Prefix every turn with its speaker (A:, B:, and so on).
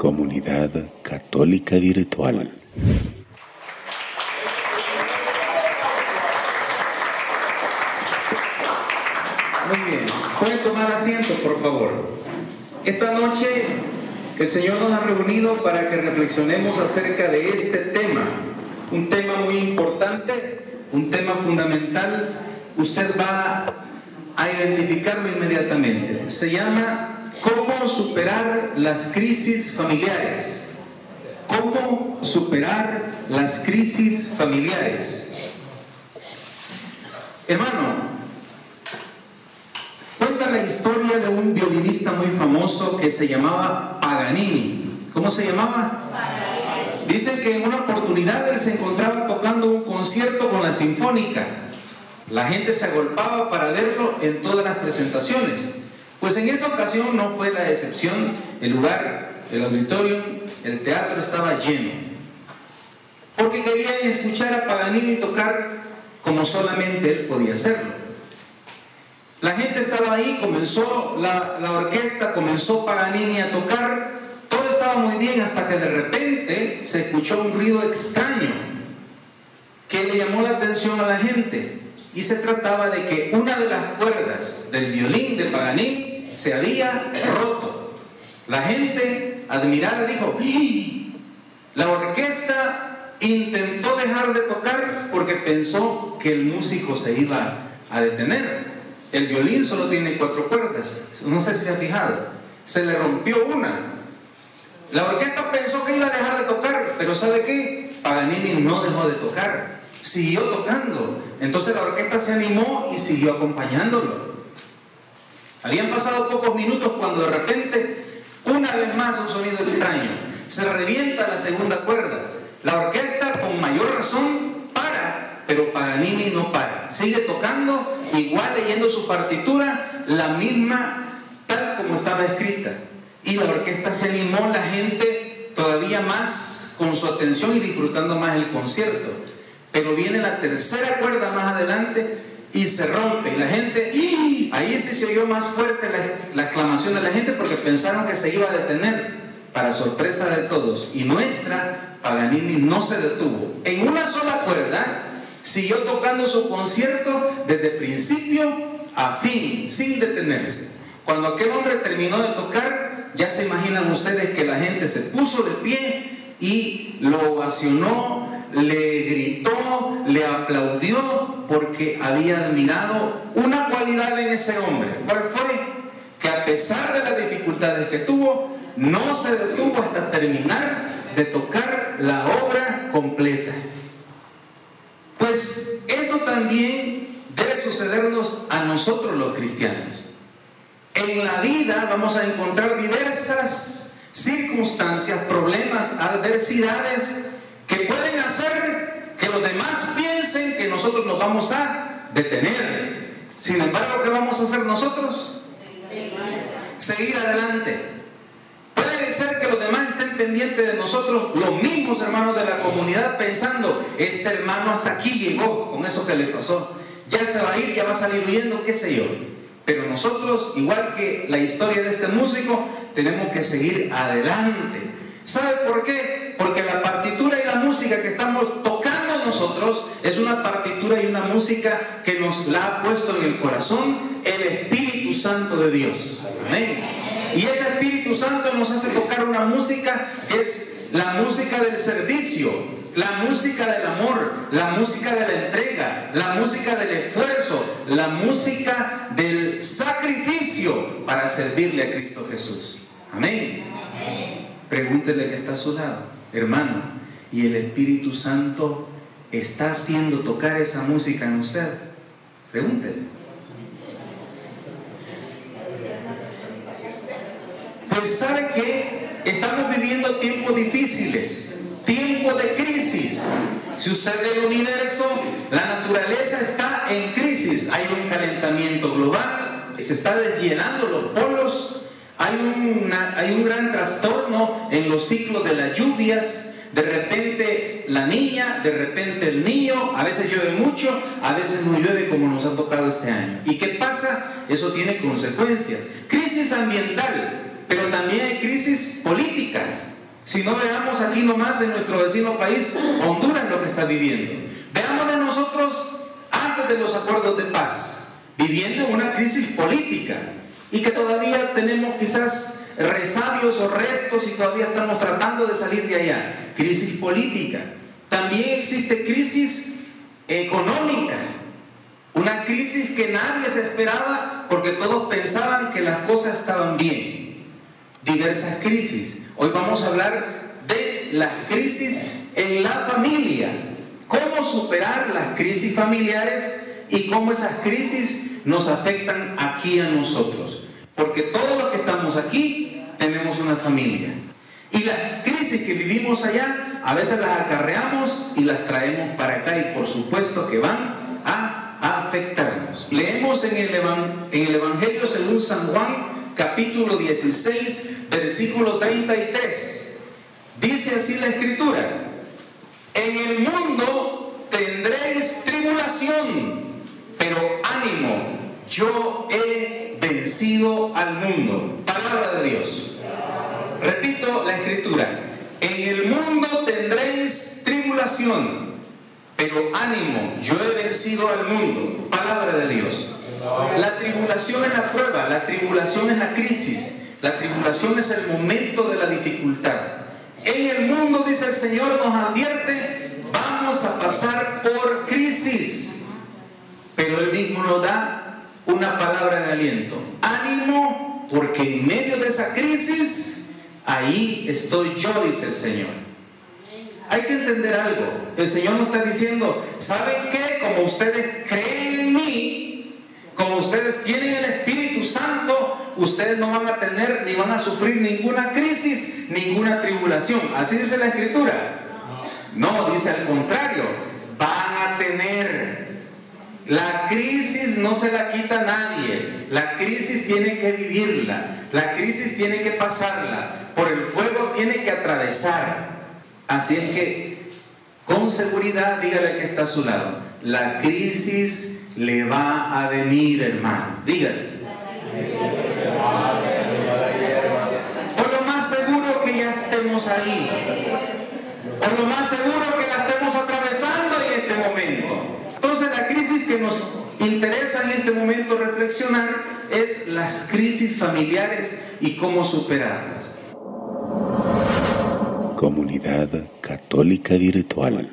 A: Comunidad Católica Virtual.
B: Muy bien, pueden tomar asiento, por favor. Esta noche el Señor nos ha reunido para que reflexionemos acerca de este tema, un tema muy importante, un tema fundamental. Usted va a identificarlo inmediatamente. Se llama ¿Cómo superar las crisis familiares? ¿Cómo superar las crisis familiares? Hermano, Cuenta la historia de un violinista muy famoso que se llamaba Paganini. ¿Cómo se llamaba? Dicen que en una oportunidad él se encontraba tocando un concierto con la Sinfónica. La gente se agolpaba para verlo en todas las presentaciones. Pues en esa ocasión no fue la excepción. El lugar, el auditorio, el teatro estaba lleno. Porque querían escuchar a Paganini tocar como solamente él podía hacerlo. La gente estaba ahí, comenzó la, orquesta, comenzó Paganini a tocar, todo estaba muy bien hasta que de repente se escuchó un ruido extraño que le llamó la atención a la gente y se trataba de que una de las cuerdas del violín de Paganini se había roto. La gente admirada dijo, la orquesta intentó dejar de tocar porque pensó que el músico se iba a detener. El violín solo tiene cuatro cuerdas. No sé si se ha fijado. Se le rompió una. La orquesta pensó que iba a dejar de tocar, pero ¿sabe qué? Paganini no dejó de tocar. Siguió tocando. Entonces la orquesta se animó y siguió acompañándolo. Habían pasado pocos minutos cuando de repente, una vez más, un sonido extraño. Se revienta la segunda cuerda. La orquesta, con mayor razón, pero Paganini no para. Sigue tocando, igual leyendo su partitura, la misma tal como estaba escrita. Y la orquesta se animó, la gente todavía más con su atención y disfrutando más el concierto. Pero viene la tercera cuerda más adelante y se rompe. Y la gente, ahí sí se oyó más fuerte la, la exclamación de la gente porque pensaron que se iba a detener. Para sorpresa de todos. Y nuestra Paganini no se detuvo. En una sola cuerda Siguió tocando su concierto desde principio a fin, sin detenerse. Cuando aquel hombre terminó de tocar, ya se imaginan ustedes que la gente se puso de pie y lo ovacionó, le gritó, le aplaudió porque había admirado una cualidad en ese hombre. ¿Cuál fue? Que a pesar de las dificultades que tuvo, no se detuvo hasta terminar de tocar la obra completa. Pues eso también debe sucedernos a nosotros los cristianos. En la vida vamos a encontrar diversas circunstancias, problemas, adversidades que pueden hacer que los demás piensen que nosotros nos vamos a detener. Sin embargo, ¿qué vamos a hacer nosotros? Seguir adelante ser que los demás estén pendientes de nosotros, los mismos hermanos de la comunidad, pensando, este hermano hasta aquí llegó con eso que le pasó, ya se va a ir, ya va a salir huyendo, qué sé yo. Pero nosotros, igual que la historia de este músico, tenemos que seguir adelante. ¿Sabe por qué? Porque la partitura y la música que estamos tocando nosotros es una partitura y una música que nos la ha puesto en el corazón el Espíritu Santo de Dios. Amén. Y ese Espíritu Santo nos hace tocar una música que es la música del servicio, la música del amor, la música de la entrega, la música del esfuerzo, la música del sacrificio para servirle a Cristo Jesús. Amén. Pregúntele que está a su lado, hermano, y el Espíritu Santo está haciendo tocar esa música en usted. Pregúntele. Pues sabe que estamos viviendo tiempos difíciles, tiempos de crisis. Si usted ve el universo, la naturaleza está en crisis. Hay un calentamiento global, se está desllenando los polos, hay, hay un gran trastorno en los ciclos de las lluvias. De repente la niña, de repente el niño, a veces llueve mucho, a veces no llueve como nos ha tocado este año. ¿Y qué pasa? Eso tiene consecuencias. Crisis ambiental, pero también hay crisis política. Si no veamos aquí nomás en nuestro vecino país, Honduras lo que está viviendo. Veamos de nosotros antes de los acuerdos de paz, viviendo en una crisis política y que todavía tenemos quizás resabios o restos y todavía estamos tratando de salir de allá. Crisis política. También existe crisis económica. Una crisis que nadie se esperaba porque todos pensaban que las cosas estaban bien. Diversas crisis. Hoy vamos a hablar de las crisis en la familia. Cómo superar las crisis familiares y cómo esas crisis nos afectan aquí a nosotros. Porque todos los que estamos aquí tenemos una familia. Y las crisis que vivimos allá, a veces las acarreamos y las traemos para acá y por supuesto que van a afectarnos. Leemos en el, en el Evangelio según San Juan, capítulo 16, versículo 33. Dice así la escritura, en el mundo tendréis tribulación, pero ánimo, yo he vencido al mundo. Palabra de Dios. Repito la escritura. En el mundo tendréis tribulación, pero ánimo, yo he vencido al mundo. Palabra de Dios. La tribulación es la prueba, la tribulación es la crisis, la tribulación es el momento de la dificultad. En el mundo, dice el Señor, nos advierte, vamos a pasar por crisis, pero Él mismo nos da una palabra de aliento. Ánimo, porque en medio de esa crisis Ahí estoy yo, dice el Señor. Hay que entender algo. El Señor nos está diciendo, ¿saben qué? Como ustedes creen en mí, como ustedes tienen el Espíritu Santo, ustedes no van a tener ni van a sufrir ninguna crisis, ninguna tribulación. Así dice la Escritura. No, dice al contrario, van a tener la crisis no se la quita nadie. La crisis tiene que vivirla. La crisis tiene que pasarla. Por el fuego tiene que atravesar. Así es que, con seguridad, dígale que está a su lado. La crisis le va a venir, hermano. Dígale. Por lo más seguro que ya estemos ahí. Por lo más seguro que la estemos atravesando en este momento. Entonces la crisis que nos interesa en este momento reflexionar es las crisis familiares y cómo superarlas.
A: Comunidad Católica Virtual.